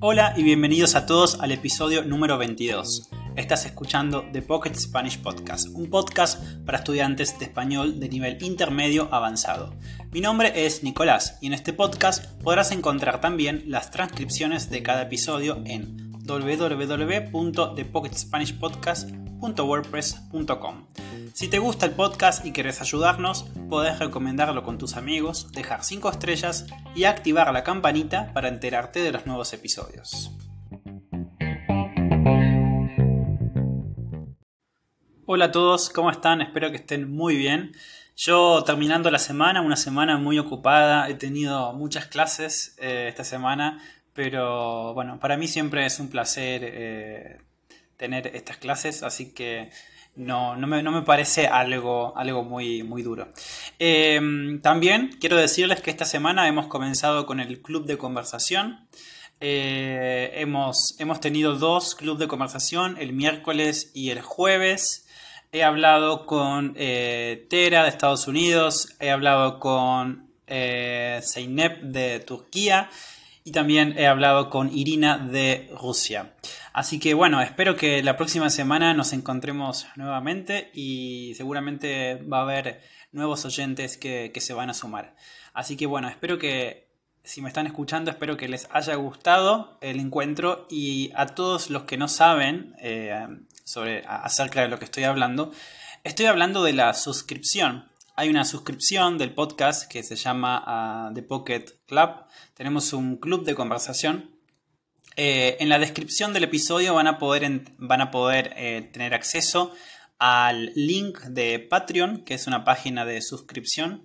Hola y bienvenidos a todos al episodio número 22. Estás escuchando The Pocket Spanish Podcast, un podcast para estudiantes de español de nivel intermedio avanzado. Mi nombre es Nicolás y en este podcast podrás encontrar también las transcripciones de cada episodio en www.thepocketspanishpodcast.wordpress.com. Si te gusta el podcast y quieres ayudarnos, podés recomendarlo con tus amigos, dejar 5 estrellas y activar la campanita para enterarte de los nuevos episodios. Hola a todos, ¿cómo están? Espero que estén muy bien. Yo terminando la semana, una semana muy ocupada, he tenido muchas clases eh, esta semana, pero bueno, para mí siempre es un placer eh, tener estas clases, así que no, no, me, parece algo, algo muy, muy duro. Em, también quiero decirles que esta semana hemos comenzado con el club de conversación. Eh, hemos, hemos tenido dos clubes de conversación, el miércoles y el jueves. He hablado con eh, Tera de Estados Unidos, he hablado con eh, Zeynep de Turquía y también he hablado con Irina de Rusia. Así que bueno, espero que la próxima semana nos encontremos nuevamente y seguramente va a haber nuevos oyentes que, se van a sumar. Así que bueno, espero que si me están escuchando, espero que les haya gustado el encuentro y a todos los que no saben eh, sobre, acerca de lo que estoy hablando, estoy hablando de la suscripción hay una suscripción del podcast que se llama ah, The Pocket Club. Tenemos un club de conversación. Eh, en la descripción del episodio van a poder, van a poder eh, tener acceso al link de Patreon, que es una página de suscripción,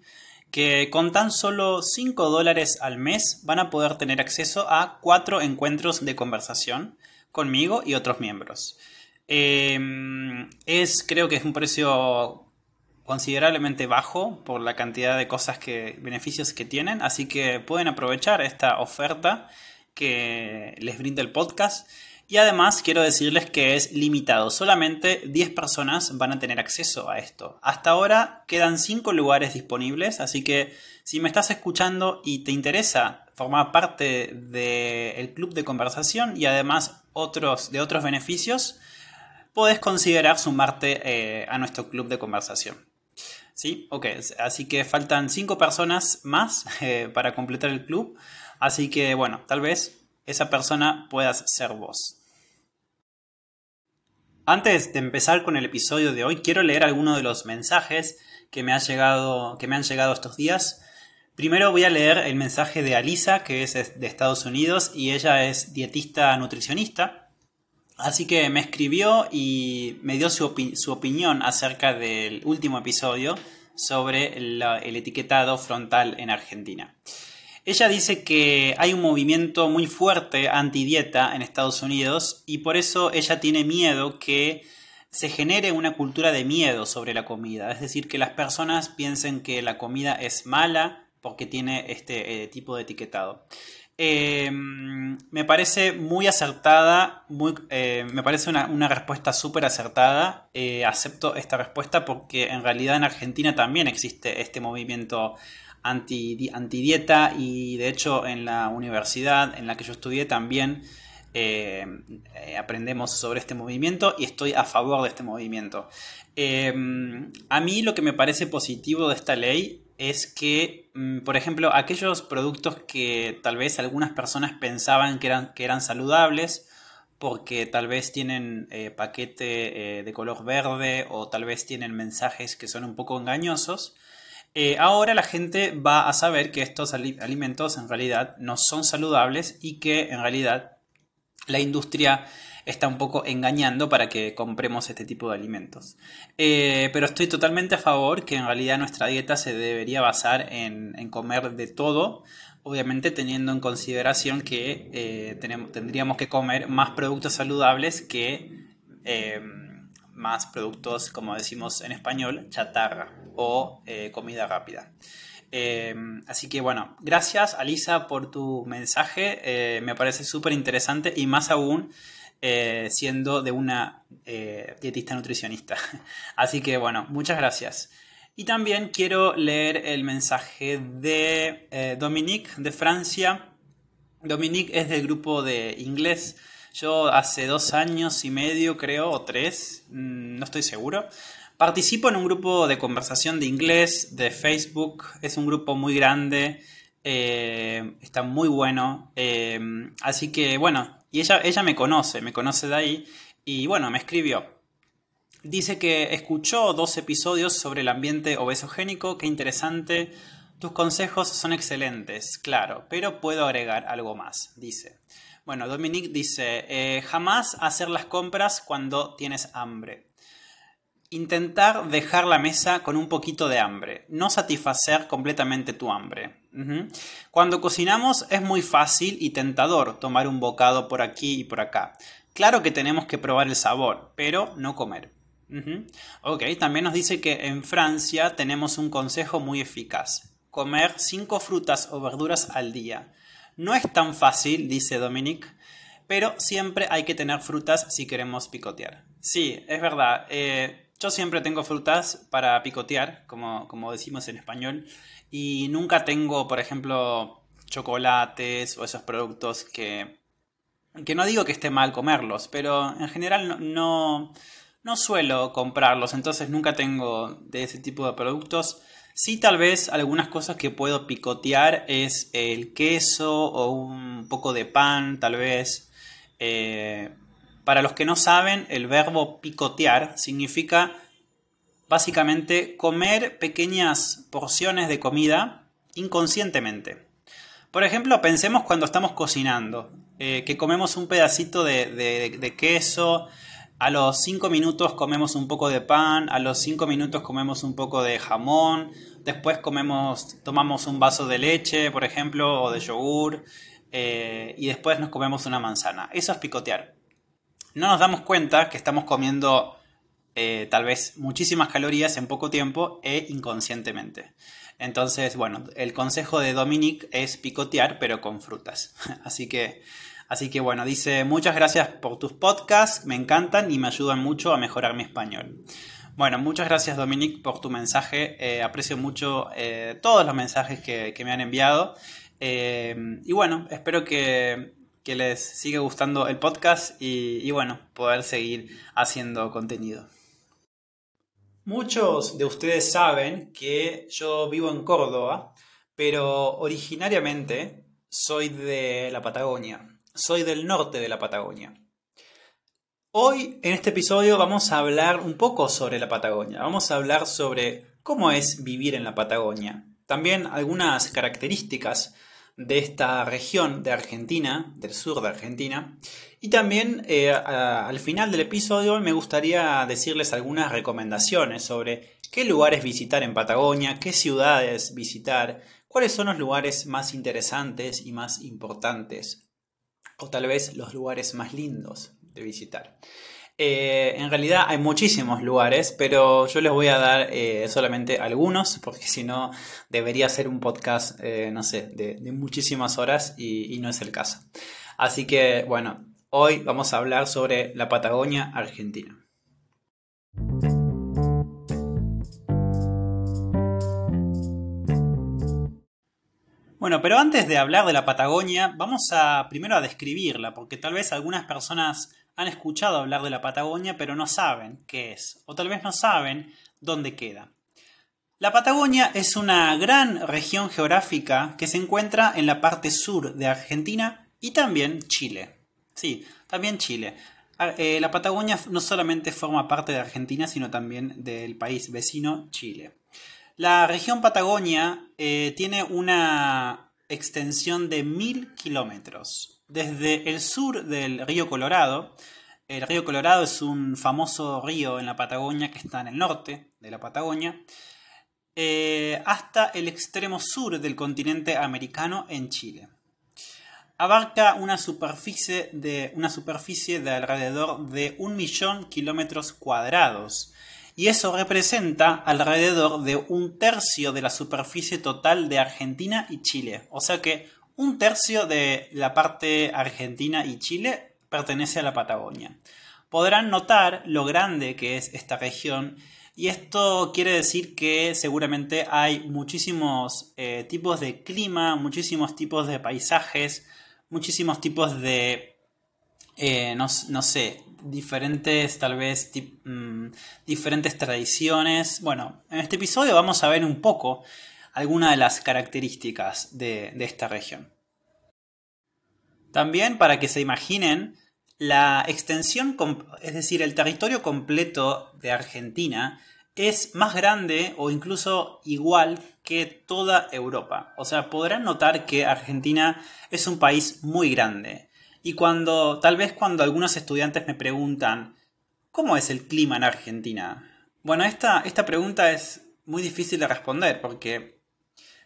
que con tan solo 5 dólares al mes van a poder tener acceso a 4 encuentros de conversación conmigo y otros miembros. Eh, es, creo que es un precio considerablemente bajo por la cantidad de cosas que beneficios que tienen, así que pueden aprovechar esta oferta que les brinda el podcast. Y además quiero decirles que es limitado, solamente 10 personas van a tener acceso a esto. Hasta ahora quedan 5 lugares disponibles, así que si me estás escuchando y te interesa formar parte del club de conversación y además otros, de otros beneficios, puedes considerar sumarte eh, a nuestro club de conversación. Sí, ok. Así que faltan cinco personas más eh, para completar el club. Así que bueno, tal vez esa persona puedas ser vos. Antes de empezar con el episodio de hoy, quiero leer algunos de los mensajes que me, ha llegado, que me han llegado estos días. Primero voy a leer el mensaje de Alisa, que es de Estados Unidos y ella es dietista nutricionista. Así que me escribió y me dio su, opinión acerca del último episodio sobre el etiquetado frontal en Argentina. Ella dice que hay un movimiento muy fuerte anti-dieta en Estados Unidos y por eso ella tiene miedo que se genere una cultura de miedo sobre la comida. Es decir, que las personas piensen que la comida es mala porque tiene este eh, tipo de etiquetado. Em, me parece muy acertada, eh, me parece una, respuesta súper acertada. Eh, acepto esta respuesta porque en realidad en Argentina también existe este movimiento anti, dieta y de hecho en la universidad en la que yo estudié también eh, aprendemos sobre este movimiento y estoy a favor de este movimiento. Em, a mí lo que me parece positivo de esta ley es que, mm, por ejemplo, aquellos productos que tal vez algunas personas pensaban que eran, que eran saludables, porque tal vez tienen eh, paquete eh, de color verde o tal vez tienen mensajes que son un poco engañosos, eh, ahora la gente va a saber que estos alimentos en realidad no son saludables y que en realidad la industria está un poco engañando para que compremos este tipo de alimentos. Eh, pero estoy totalmente a favor que en realidad nuestra dieta se debería basar en, comer de todo, obviamente teniendo en consideración que eh, tendríamos que comer más productos saludables que eh, más productos, como decimos en español, chatarra o comida rápida. así que bueno, gracias Alisa por tu mensaje, me parece súper interesante y más aún eh, siendo de una eh, dietista nutricionista. Así que bueno, muchas gracias. Y también quiero leer el mensaje de eh, Dominique de Francia. Dominique es del grupo de inglés. Yo hace dos años y medio, creo, o tres, mm, no estoy seguro. Participo en un grupo de conversación de inglés de Facebook. Es un grupo muy grande. Está muy bueno. Así que, bueno, y ella, ella me conoce, me conoce de ahí. Y bueno, me escribió. Dice que escuchó dos episodios sobre el ambiente obesogénico, qué interesante. Tus consejos son excelentes, claro, pero puedo agregar algo más, dice. Bueno, Dominique dice, eh, jamás hacer las compras cuando tienes hambre. Intentar dejar la mesa con un poquito de hambre, no satisfacer completamente tu hambre. Cuando cocinamos es muy fácil y tentador tomar un bocado por aquí y por acá. Claro que tenemos que probar el sabor, pero no comer. Ok, también nos dice que en Francia tenemos un consejo muy eficaz. Comer 5 frutas o verduras al día. No es tan fácil, dice Dominique, pero siempre hay que tener frutas si queremos picotear. Sí, es verdad. Eh, yo siempre tengo frutas para picotear, como, como decimos en español, y nunca tengo, por ejemplo, chocolates o esos productos que, que no digo que esté mal comerlos, pero en general no no suelo comprarlos, entonces nunca tengo de ese tipo de productos. Sí, tal vez algunas cosas que puedo picotear es el queso o un poco de pan, tal vez. Eh, para los que no saben, el verbo picotear significa básicamente comer pequeñas porciones de comida inconscientemente. Por ejemplo, pensemos cuando estamos cocinando, eh, que comemos un pedacito de queso, a los 5 minutos comemos un poco de pan, a los 5 minutos comemos un poco de jamón, después comemos, tomamos un vaso de leche, por ejemplo, o de yogur, eh, y después nos comemos una manzana. Eso es picotear. No nos damos cuenta que estamos comiendo eh, tal vez muchísimas calorías en poco tiempo e inconscientemente. Entonces, bueno, el consejo de Dominic es picotear, pero con frutas. Así que Así que bueno, dice muchas gracias por tus podcasts, me encantan y me ayudan mucho a mejorar mi español. Bueno, muchas gracias Dominic por tu mensaje, eh, aprecio mucho eh, todos los mensajes que, me han enviado. Y bueno, espero que, les siga gustando el podcast y bueno, poder seguir haciendo contenido. Muchos de ustedes saben que yo vivo en Córdoba, pero originariamente soy de la Patagonia soy del norte de la Patagonia. Hoy en este episodio vamos a hablar un poco sobre la Patagonia. Vamos a hablar sobre cómo es vivir en la Patagonia. También algunas características de esta región de Argentina, del sur de Argentina. Y también eh, al final del episodio me gustaría decirles algunas recomendaciones sobre qué lugares visitar en Patagonia, qué ciudades visitar, cuáles son los lugares más interesantes y más importantes o tal vez los lugares más lindos de visitar. Eh, en realidad hay muchísimos lugares, pero yo les voy a dar eh, solamente algunos, porque si no debería ser un podcast, eh, no sé, de, muchísimas horas y, y, no es el caso. Así que bueno, hoy vamos a hablar sobre la Patagonia Argentina. Bueno, pero antes de hablar de la Patagonia, vamos a primero a describirla, porque tal vez algunas personas han escuchado hablar de la Patagonia, pero no saben qué es, o tal vez no saben dónde queda. La Patagonia es una gran región geográfica que se encuentra en la parte sur de Argentina y también Chile. Sí, también Chile. Ah, eh, la Patagonia no solamente forma parte de Argentina, sino también del país vecino Chile. La región Patagonia eh, tiene una extensión de mil kilómetros. Desde el sur del río Colorado, el río Colorado es un famoso río en la Patagonia que está en el norte de la Patagonia, eh, hasta el extremo sur del continente americano en Chile. Abarca una superficie de, una superficie de alrededor de un millón kilómetros cuadrados y eso representa alrededor de un tercio de la superficie total de Argentina y Chile. O sea que un tercio de la parte Argentina y Chile pertenece a la Patagonia. Podrán notar lo grande que es esta región Y esto quiere decir que seguramente hay muchísimos eh, tipos de clima, muchísimos tipos de paisajes, muchísimos tipos de, eh, no, sé, diferentes, tal vez, mm, diferentes tradiciones. Bueno, en este episodio vamos a ver un poco algunas de las características de esta región. También para que se imaginen, la extensión, es decir, el territorio completo de Argentina es más grande o incluso igual que toda Europa. O sea, podrán notar que Argentina es un país muy grande. Y cuando, tal vez cuando algunos estudiantes me preguntan, ¿cómo es el clima en Argentina? Bueno, esta, esta pregunta es muy difícil de responder porque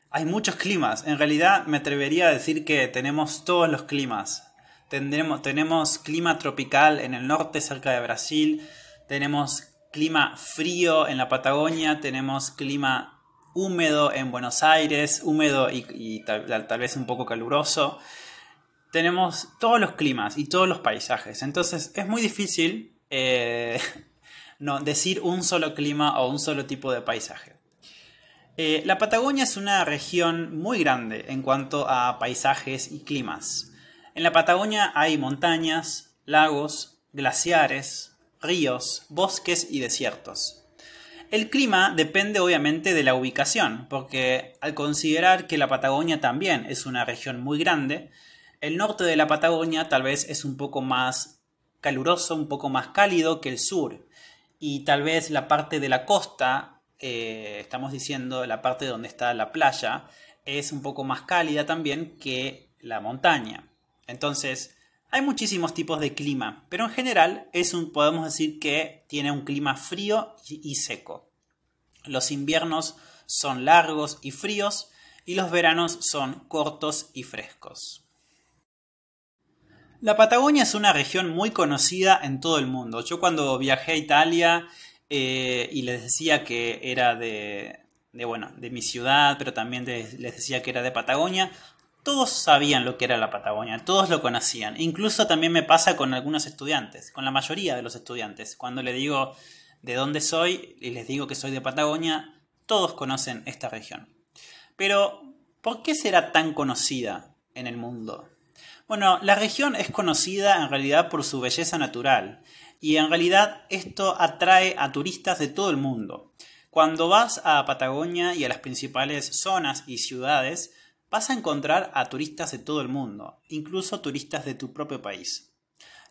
hay muchos climas. En realidad me atrevería a decir que tenemos todos los climas tenemos clima tropical en el norte, cerca de Brasil. Tenemos clima frío en la Patagonia. Tenemos clima húmedo en Buenos Aires, húmedo y, tal, vez un poco caluroso. Tenemos todos los climas y todos los paisajes. Entonces es muy difícil eh, no, decir un solo clima o un solo tipo de paisaje. Eh, la Patagonia es una región muy grande en cuanto a paisajes y climas. En la Patagonia hay montañas, lagos, glaciares, ríos, bosques y desiertos. El clima depende obviamente de la ubicación, porque al considerar que la Patagonia también es una región muy grande, el norte de la Patagonia tal vez es un poco más caluroso, un poco más cálido que el sur, y tal vez la parte de la costa, eh, estamos diciendo la parte donde está la playa, es un poco más cálida también que la montaña. Entonces, hay muchísimos tipos de clima, pero en general es un, podemos decir que tiene un clima frío y seco. Los inviernos son largos y fríos y los veranos son cortos y frescos. La Patagonia es una región muy conocida en todo el mundo. Yo cuando viajé a Italia eh, y les decía que era de, bueno, de mi ciudad, pero también les decía que era de Patagonia, todos sabían lo que era la Patagonia, todos lo conocían. Incluso también me pasa con algunos estudiantes, con la mayoría de los estudiantes. Cuando le digo de dónde soy y les digo que soy de Patagonia, todos conocen esta región. Pero, ¿por qué será tan conocida en el mundo? Bueno, la región es conocida en realidad por su belleza natural y en realidad esto atrae a turistas de todo el mundo. Cuando vas a Patagonia y a las principales zonas y ciudades, vas a encontrar a turistas de todo el mundo, incluso turistas de tu propio país.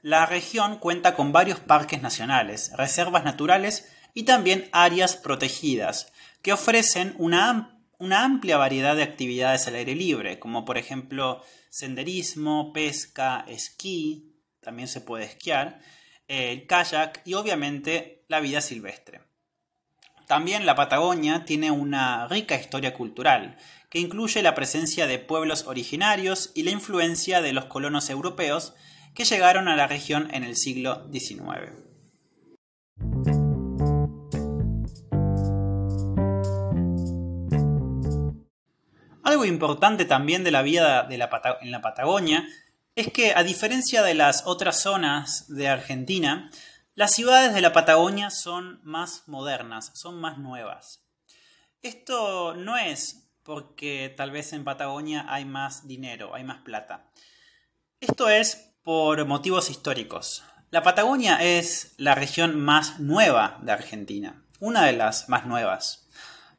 La región cuenta con varios parques nacionales, reservas naturales y también áreas protegidas, que ofrecen una, amplia variedad de actividades al aire libre, como por ejemplo senderismo, pesca, esquí, también se puede esquiar, el kayak y obviamente la vida silvestre. También la Patagonia tiene una rica historia cultural, que incluye la presencia de pueblos originarios y la influencia de los colonos europeos que llegaron a la región en el siglo XIX. Algo importante también de la vida en la Patagonia es que, a diferencia de las otras zonas de Argentina, las ciudades de la Patagonia son más modernas, son más nuevas. Esto no es porque tal vez en Patagonia hay más dinero, hay más plata. Esto es por motivos históricos. La Patagonia es la región más nueva de Argentina, una de las más nuevas,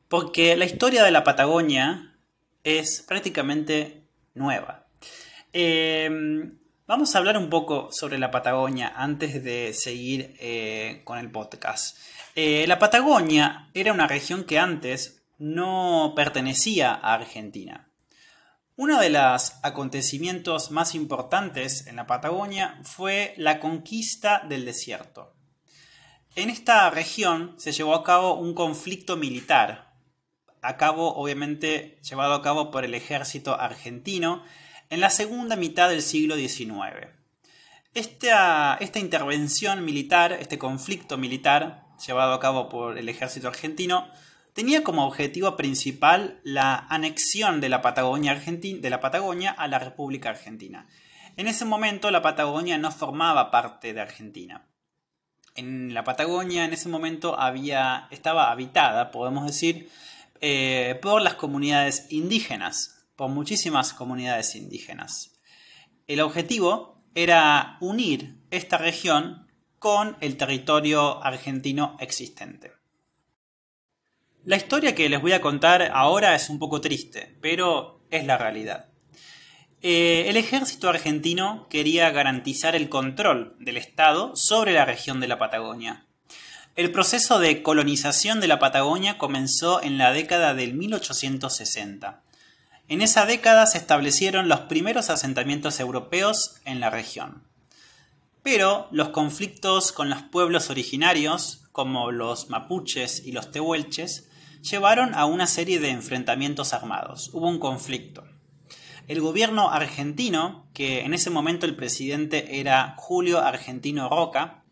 porque la historia de la Patagonia es prácticamente nueva. Em, vamos a hablar un poco sobre la Patagonia antes de seguir eh, con el podcast. Eh, la Patagonia era una región que antes no pertenecía a Argentina. Uno de los acontecimientos más importantes en la Patagonia fue la conquista del desierto. En esta región se llevó a cabo un conflicto militar, a cabo obviamente llevado a cabo por el ejército argentino en la segunda mitad del siglo XIX. Esta, esta intervención militar, este conflicto militar llevado a cabo por el ejército argentino, tenía como objetivo principal la anexión de la Patagonia, de la Patagonia a la República Argentina. En ese momento la Patagonia no formaba parte de Argentina. en la Patagonia en ese momento había, estaba habitada, podemos decir, eh, por las comunidades indígenas, por muchísimas comunidades indígenas. El objetivo era unir esta región con el territorio argentino existente. La historia que les voy a contar ahora es un poco triste, pero es la realidad. Eh, el ejército argentino quería garantizar el control del Estado sobre la región de la Patagonia. El proceso de colonización de la Patagonia comenzó en la década del 1860. En esa década se establecieron los primeros asentamientos europeos en la región. Pero los conflictos con los pueblos originarios, como los mapuches y los tehuelches, llevaron a una serie de enfrentamientos armados. Hubo un conflicto. El gobierno argentino, que en ese momento el presidente era Julio Argentino Roca,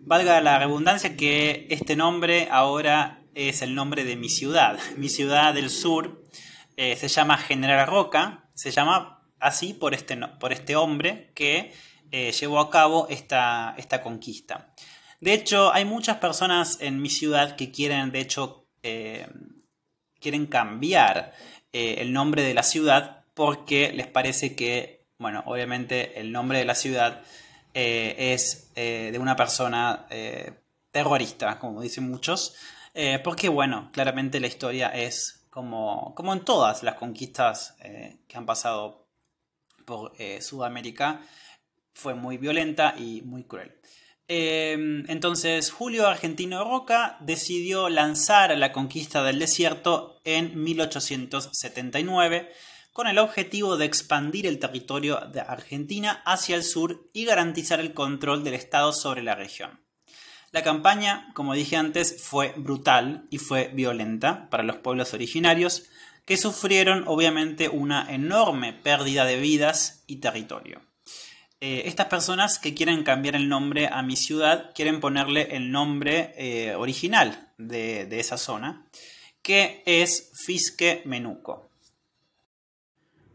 valga la redundancia que este nombre ahora es el nombre de mi ciudad. Mi ciudad del sur eh, se llama General Roca, se llama así por este, por este hombre que eh, llevó a cabo esta, esta conquista. De hecho, hay muchas personas en mi ciudad que quieren, de hecho, eh, quieren cambiar el nombre de la ciudad porque les parece que, bueno, obviamente el nombre de la ciudad es de una persona terrorista, como dicen muchos, porque, bueno, claramente la historia es como, en todas las conquistas que han pasado por Sudamérica, fue muy violenta y muy cruel. entonces Julio Argentino Roca decidió lanzar la conquista del desierto en 1879 con el objetivo de expandir el territorio de Argentina hacia el sur y garantizar el control del Estado sobre la región. La campaña, como dije antes, fue brutal y fue violenta para los pueblos originarios, que sufrieron obviamente una enorme pérdida de vidas y territorio. Eh, estas personas que quieren cambiar el nombre a mi ciudad quieren ponerle el nombre eh, original de, de esa zona, que es Fisque Menuco.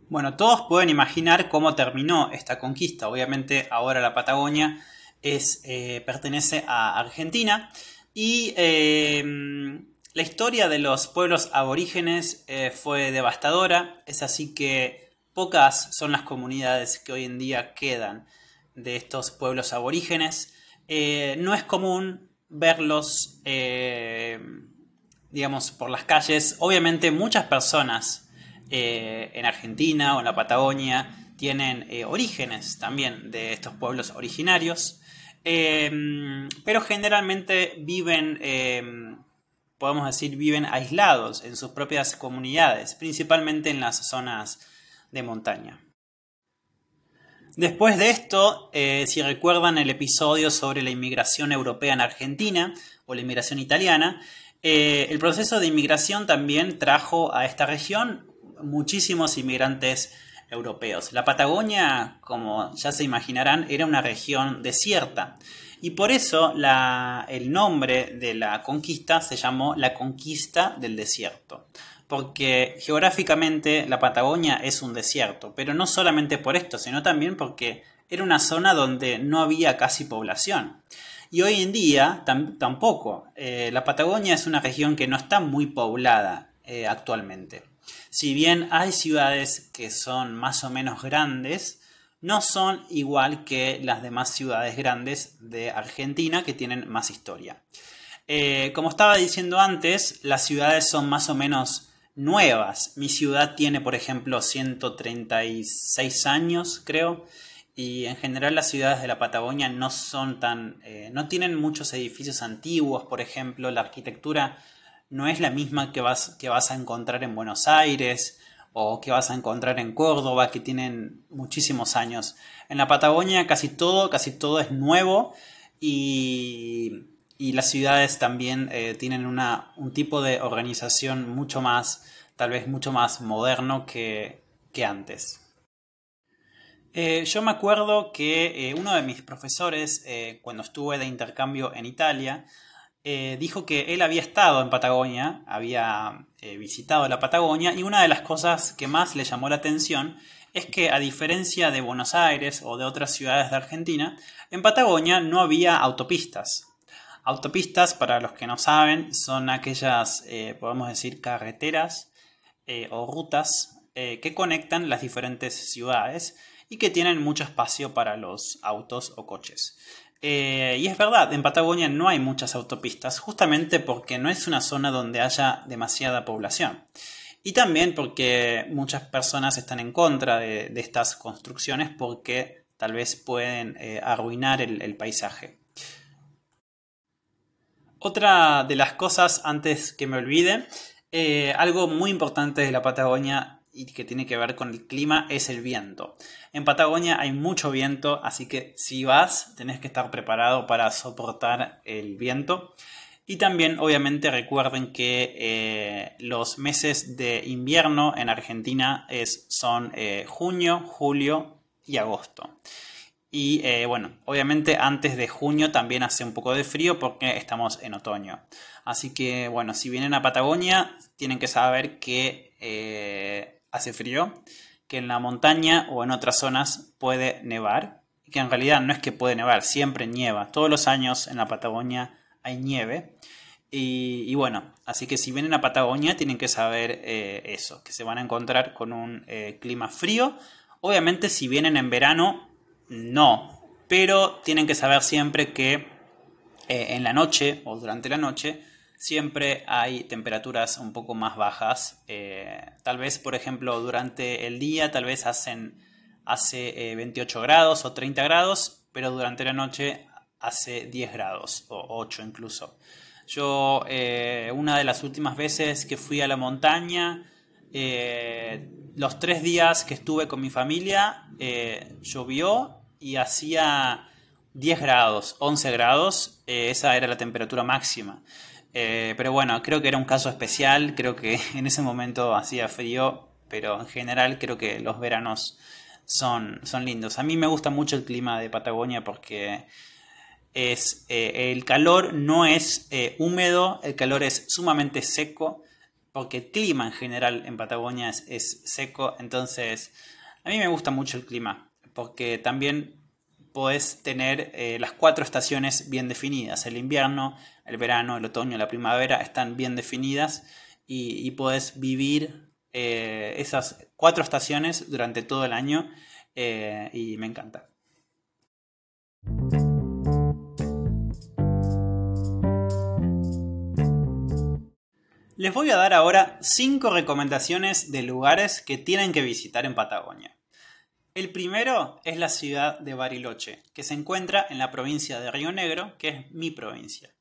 Bueno, todos pueden imaginar cómo terminó esta conquista. Obviamente ahora la Patagonia es, eh, pertenece a Argentina y em, la historia de los pueblos aborígenes eh, fue devastadora. Es así que pocas son las comunidades que hoy en día quedan de estos pueblos aborígenes. Eh, no es común verlos, digamos, por las calles. Obviamente muchas personas en Argentina o en la Patagonia tienen orígenes también de estos pueblos originarios, eh, pero generalmente viven, podemos decir, viven aislados en sus propias comunidades, principalmente en las zonas de montaña. Después de esto, si recuerdan el episodio sobre la inmigración europea en Argentina o la inmigración italiana, el proceso de inmigración también trajo a esta región muchísimos inmigrantes europeos. La Patagonia, como ya se imaginarán, era una región desierta y por eso el nombre de la conquista se llamó la conquista del desierto. Porque geográficamente la Patagonia es un desierto, pero no solamente por esto, sino también porque era una zona donde no había casi población. Y hoy en día tampoco. Eh, la Patagonia es una región que no está muy poblada eh, actualmente. Si bien hay ciudades que son más o menos grandes, no son igual que las demás ciudades grandes de Argentina que tienen más historia. Eh, como estaba diciendo antes, las ciudades son más o menos nuevas. Mi ciudad tiene, por ejemplo, 136 años, creo, y en general las ciudades de la Patagonia no son tan, eh, no tienen muchos edificios antiguos, por ejemplo, la arquitectura no es la misma que vas, que vas a encontrar en Buenos Aires o que vas a encontrar en Córdoba, que tienen muchísimos años. En la Patagonia casi todo, casi todo es nuevo y, las ciudades también eh, tienen una, un tipo de organización mucho más, tal vez mucho más moderno que, antes. Eh, yo me acuerdo que eh, uno de mis profesores, cuando estuve de intercambio en Italia, eh, dijo que él había estado en Patagonia, había eh, visitado la Patagonia y una de las cosas que más le llamó la atención es que a diferencia de Buenos Aires o de otras ciudades de Argentina, en Patagonia no había autopistas. Autopistas, para los que no saben, son aquellas, eh, podemos decir, carreteras o rutas que conectan las diferentes ciudades y que tienen mucho espacio para los autos o coches. Y es verdad, en Patagonia no hay muchas autopistas, justamente porque no es una zona donde haya demasiada población. Y también porque muchas personas están en contra de, estas construcciones porque tal vez pueden arruinar el paisaje. Otra de las cosas, antes que me olvide, eh, algo muy importante de la Patagonia y que tiene que ver con el clima es el viento. En Patagonia hay mucho viento, así que si vas tenés que estar preparado para soportar el viento. Y también obviamente recuerden que eh, los meses de invierno en Argentina son eh, junio, julio y agosto. Y eh, bueno, obviamente antes de junio también hace un poco de frío porque estamos en otoño. Así que bueno, si vienen a Patagonia tienen que saber que hace frío, que en la montaña o en otras zonas puede nevar. Y que en realidad no es que puede nevar, siempre nieva. Todos los años en la Patagonia hay nieve. Y, bueno, así que si vienen a Patagonia tienen que saber eh, eso, que se van a encontrar con un clima frío. Obviamente si vienen en verano no, pero tienen que saber siempre que eh, en la noche o durante la noche siempre hay temperaturas un poco más bajas. Eh, tal vez, por ejemplo, durante el día tal vez hacen, hace 28 eh, grados o 30 grados, pero durante la noche hace 10 grados o 8 incluso. Yo una de las últimas veces que fui a la montaña, los tres días que estuve con mi familia, llovió y hacía 10 grados, 11 grados, eh, esa era la temperatura máxima. Eh, pero bueno, creo que era un caso especial, creo que en ese momento hacía frío, pero en general creo que los veranos son, son lindos. A mí me gusta mucho el clima de Patagonia porque es, eh, el calor no es húmedo, el calor es sumamente seco, porque el clima en general en Patagonia es, seco, entonces a mí me gusta mucho el clima porque también puedes tener eh, las cuatro estaciones bien definidas. El invierno, el verano, el otoño, la primavera están bien definidas y, puedes vivir eh, esas cuatro estaciones durante todo el año eh, y me encanta. Les voy a dar ahora cinco recomendaciones de lugares que tienen que visitar en Patagonia. El primero es la ciudad de Bariloche, que se encuentra en la provincia de Río Negro, que es mi provincia.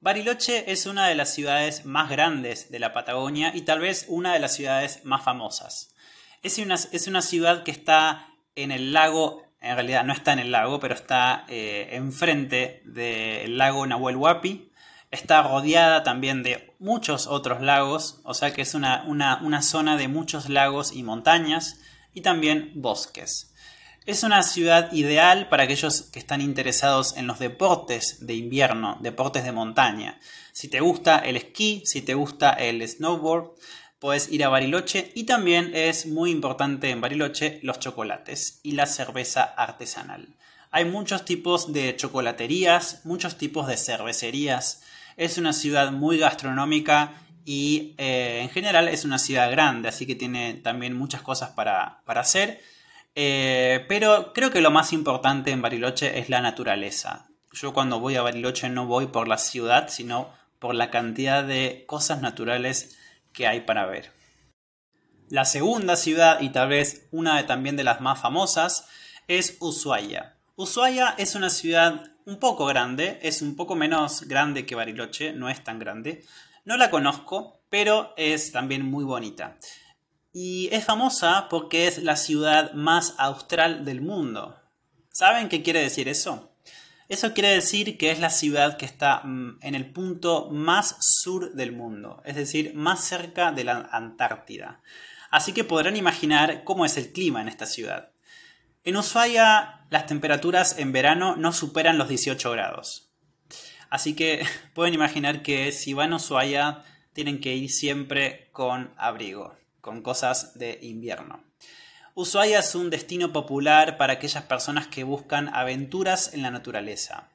Bariloche es una de las ciudades más grandes de la Patagonia y tal vez una de las ciudades más famosas. Es una, es una ciudad que está en el lago, en realidad no está en el lago, pero está eh, enfrente del lago Nahuel Huapi. Está rodeada también de muchos otros lagos, o sea que es una, una zona de muchos lagos y montañas y también bosques. Es una ciudad ideal para aquellos que están interesados en los deportes de invierno, deportes de montaña. Si te gusta el esquí, si te gusta el snowboard, puedes ir a Bariloche y también es muy importante en Bariloche los chocolates y la cerveza artesanal. Hay muchos tipos de chocolaterías, muchos tipos de cervecerías. Es una ciudad muy gastronómica y eh, en general es una ciudad grande, así que tiene también muchas cosas para, hacer. Eh, pero creo que lo más importante en Bariloche es la naturaleza. Yo cuando voy a Bariloche no voy por la ciudad, sino por la cantidad de cosas naturales que hay para ver. La segunda ciudad, y tal vez una de, también de las más famosas, es Ushuaia. Ushuaia es una ciudad un poco grande, es un poco menos grande que Bariloche, no es tan grande, no la conozco, pero es también muy bonita. Y es famosa porque es la ciudad más austral del mundo. ¿Saben qué quiere decir eso? Eso quiere decir que es la ciudad que está mm, en el punto más sur del mundo, es decir, más cerca de la Antártida. Así que podrán imaginar cómo es el clima en esta ciudad. En Ushuaia las temperaturas en verano no superan los 18 grados. Así que pueden imaginar que si van a Ushuaia tienen que ir siempre con abrigo, con cosas de invierno. Ushuaia es un destino popular para aquellas personas que buscan aventuras en la naturaleza.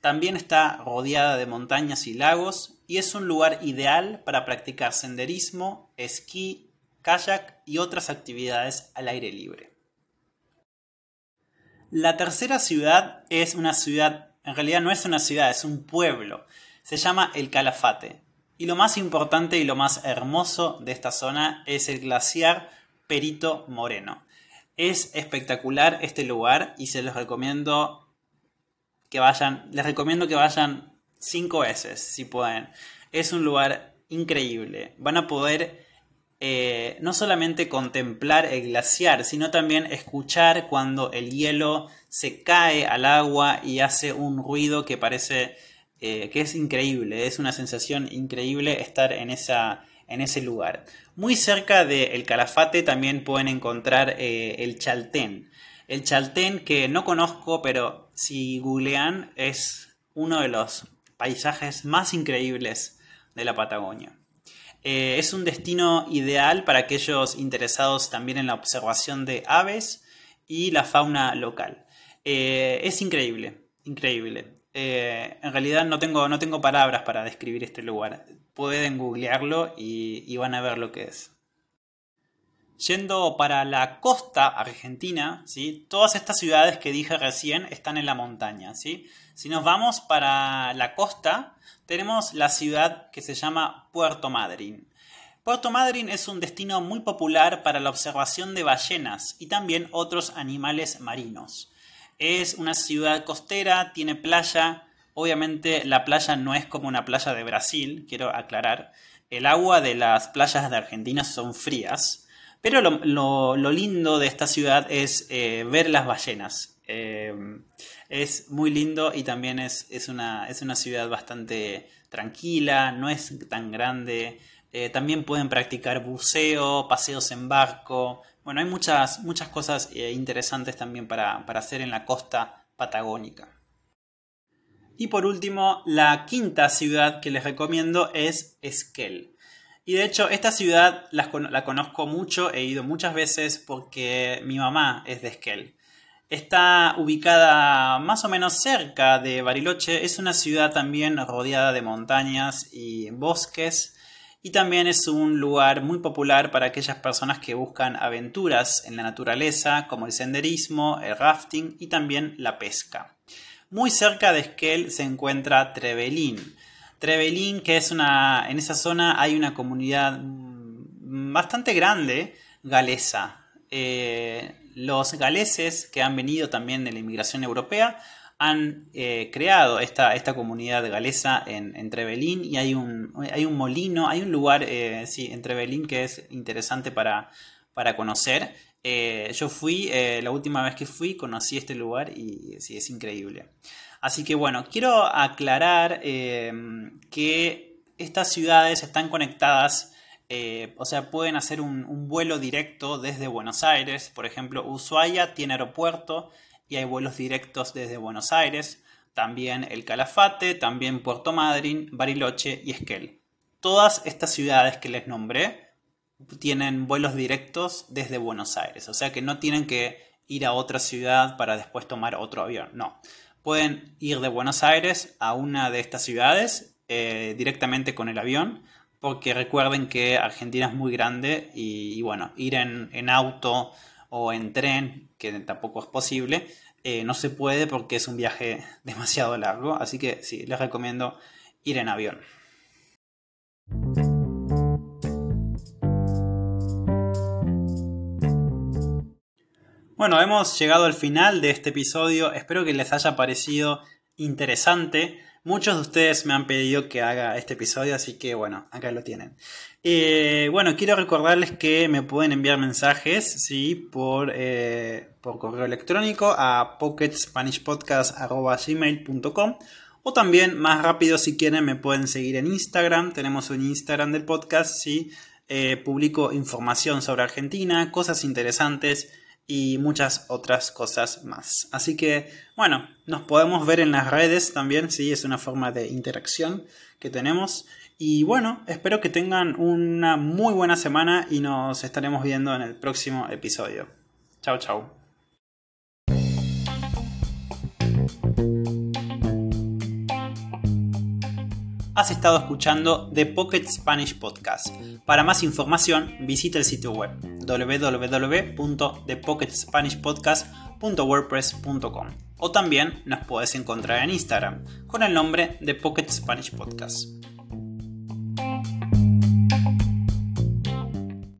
También está rodeada de montañas y lagos y es un lugar ideal para practicar senderismo, esquí, kayak y otras actividades al aire libre. La tercera ciudad es una ciudad, en realidad no es una ciudad, es un pueblo. Se llama El Calafate. Y lo más importante y lo más hermoso de esta zona es el glaciar Perito Moreno. Es espectacular este lugar y se los recomiendo que vayan, les recomiendo que vayan cinco veces si pueden. Es un lugar increíble. Van a poder eh, no solamente contemplar el glaciar, sino también escuchar cuando el hielo se cae al agua y hace un ruido que parece eh, que es increíble. Es una sensación increíble estar en, esa, en ese lugar. Muy cerca del Calafate también pueden encontrar eh, el Chaltén. El Chaltén que no conozco, pero si googlean es uno de los paisajes más increíbles de la Patagonia. Eh, es un destino ideal para aquellos interesados también en la observación de aves y la fauna local. Es increíble, increíble. En realidad no tengo, no tengo palabras para describir este lugar. Pueden googlearlo y van a ver lo que es. Yendo para la costa argentina, ¿sí? todas estas ciudades que dije recién están en la montaña. ¿sí? Si nos vamos para la costa, tenemos la ciudad que se llama Puerto Madryn. Puerto Madryn es un destino muy popular para la observación de ballenas y también otros animales marinos. Es una ciudad costera, tiene playa. Obviamente la playa no es como una playa de Brasil, quiero aclarar. El agua de las playas de Argentina son frías. Pero lo, lindo de esta ciudad es eh, ver las ballenas. Eh, es muy lindo y también es, una, es una ciudad bastante tranquila, no es tan grande. Eh, también pueden practicar buceo, paseos en barco. Bueno, hay muchas, muchas cosas interesantes también para, para hacer en la costa patagónica. Y por último, la quinta ciudad que les recomiendo es Esquel. Y de hecho, esta ciudad la, conozco mucho, he ido muchas veces porque mi mamá es de Esquel. Está ubicada más o menos cerca de Bariloche, es una ciudad también rodeada de montañas y bosques y también es un lugar muy popular para aquellas personas que buscan aventuras en la naturaleza como el senderismo, el rafting y también la pesca. Muy cerca de Esquel se encuentra Trevelín, Trevelin, que es una. En esa zona hay una comunidad bastante grande galesa. Eh, los galeses que han venido también de la inmigración europea han eh, creado esta, esta, comunidad galesa en, en, y hay un, hay un molino, hay un lugar eh, sí, en Trevelin que es interesante para, para conocer. yo fui, la última vez que fui, conocí este lugar y sí, es increíble. Así que bueno, quiero aclarar eh, que estas ciudades están conectadas, eh, o sea, pueden hacer un, vuelo directo desde Buenos Aires. Por ejemplo, Ushuaia tiene aeropuerto y hay vuelos directos desde Buenos Aires. También el Calafate, también Puerto Madryn, Bariloche y Esquel. Todas estas ciudades que les nombré tienen vuelos directos desde Buenos Aires, o sea que no tienen que ir a otra ciudad para después tomar otro avión, no pueden ir de Buenos Aires a una de estas ciudades eh, directamente con el avión, porque recuerden que Argentina es muy grande y, bueno, ir en, auto o en tren, que tampoco es posible, eh, no se puede porque es un viaje demasiado largo, así que sí, les recomiendo ir en avión. Bueno, hemos llegado al final de este episodio. Espero que les haya parecido interesante. Muchos de ustedes me han pedido que haga este episodio, así que bueno, acá lo tienen. Eh, bueno, quiero recordarles que me pueden enviar mensajes ¿sí? por, eh, por correo electrónico a pocketspanishpodcast.gmail.com o también más rápido si quieren me pueden seguir en Instagram. Tenemos un Instagram del podcast, ¿sí? Eh, publico información sobre Argentina, cosas interesantes y muchas otras cosas más. Así que, bueno, nos podemos ver en las redes también, sí, es una forma de interacción que tenemos. Y bueno, espero que tengan una muy buena semana y nos estaremos viendo en el próximo episodio. Chao, chao. Has estado escuchando The Pocket Spanish Podcast. Para más información, visita el sitio web www.thepocketspanishpodcast.wordpress.com o también nos puedes encontrar en Instagram con el nombre de Pocket Spanish Podcast.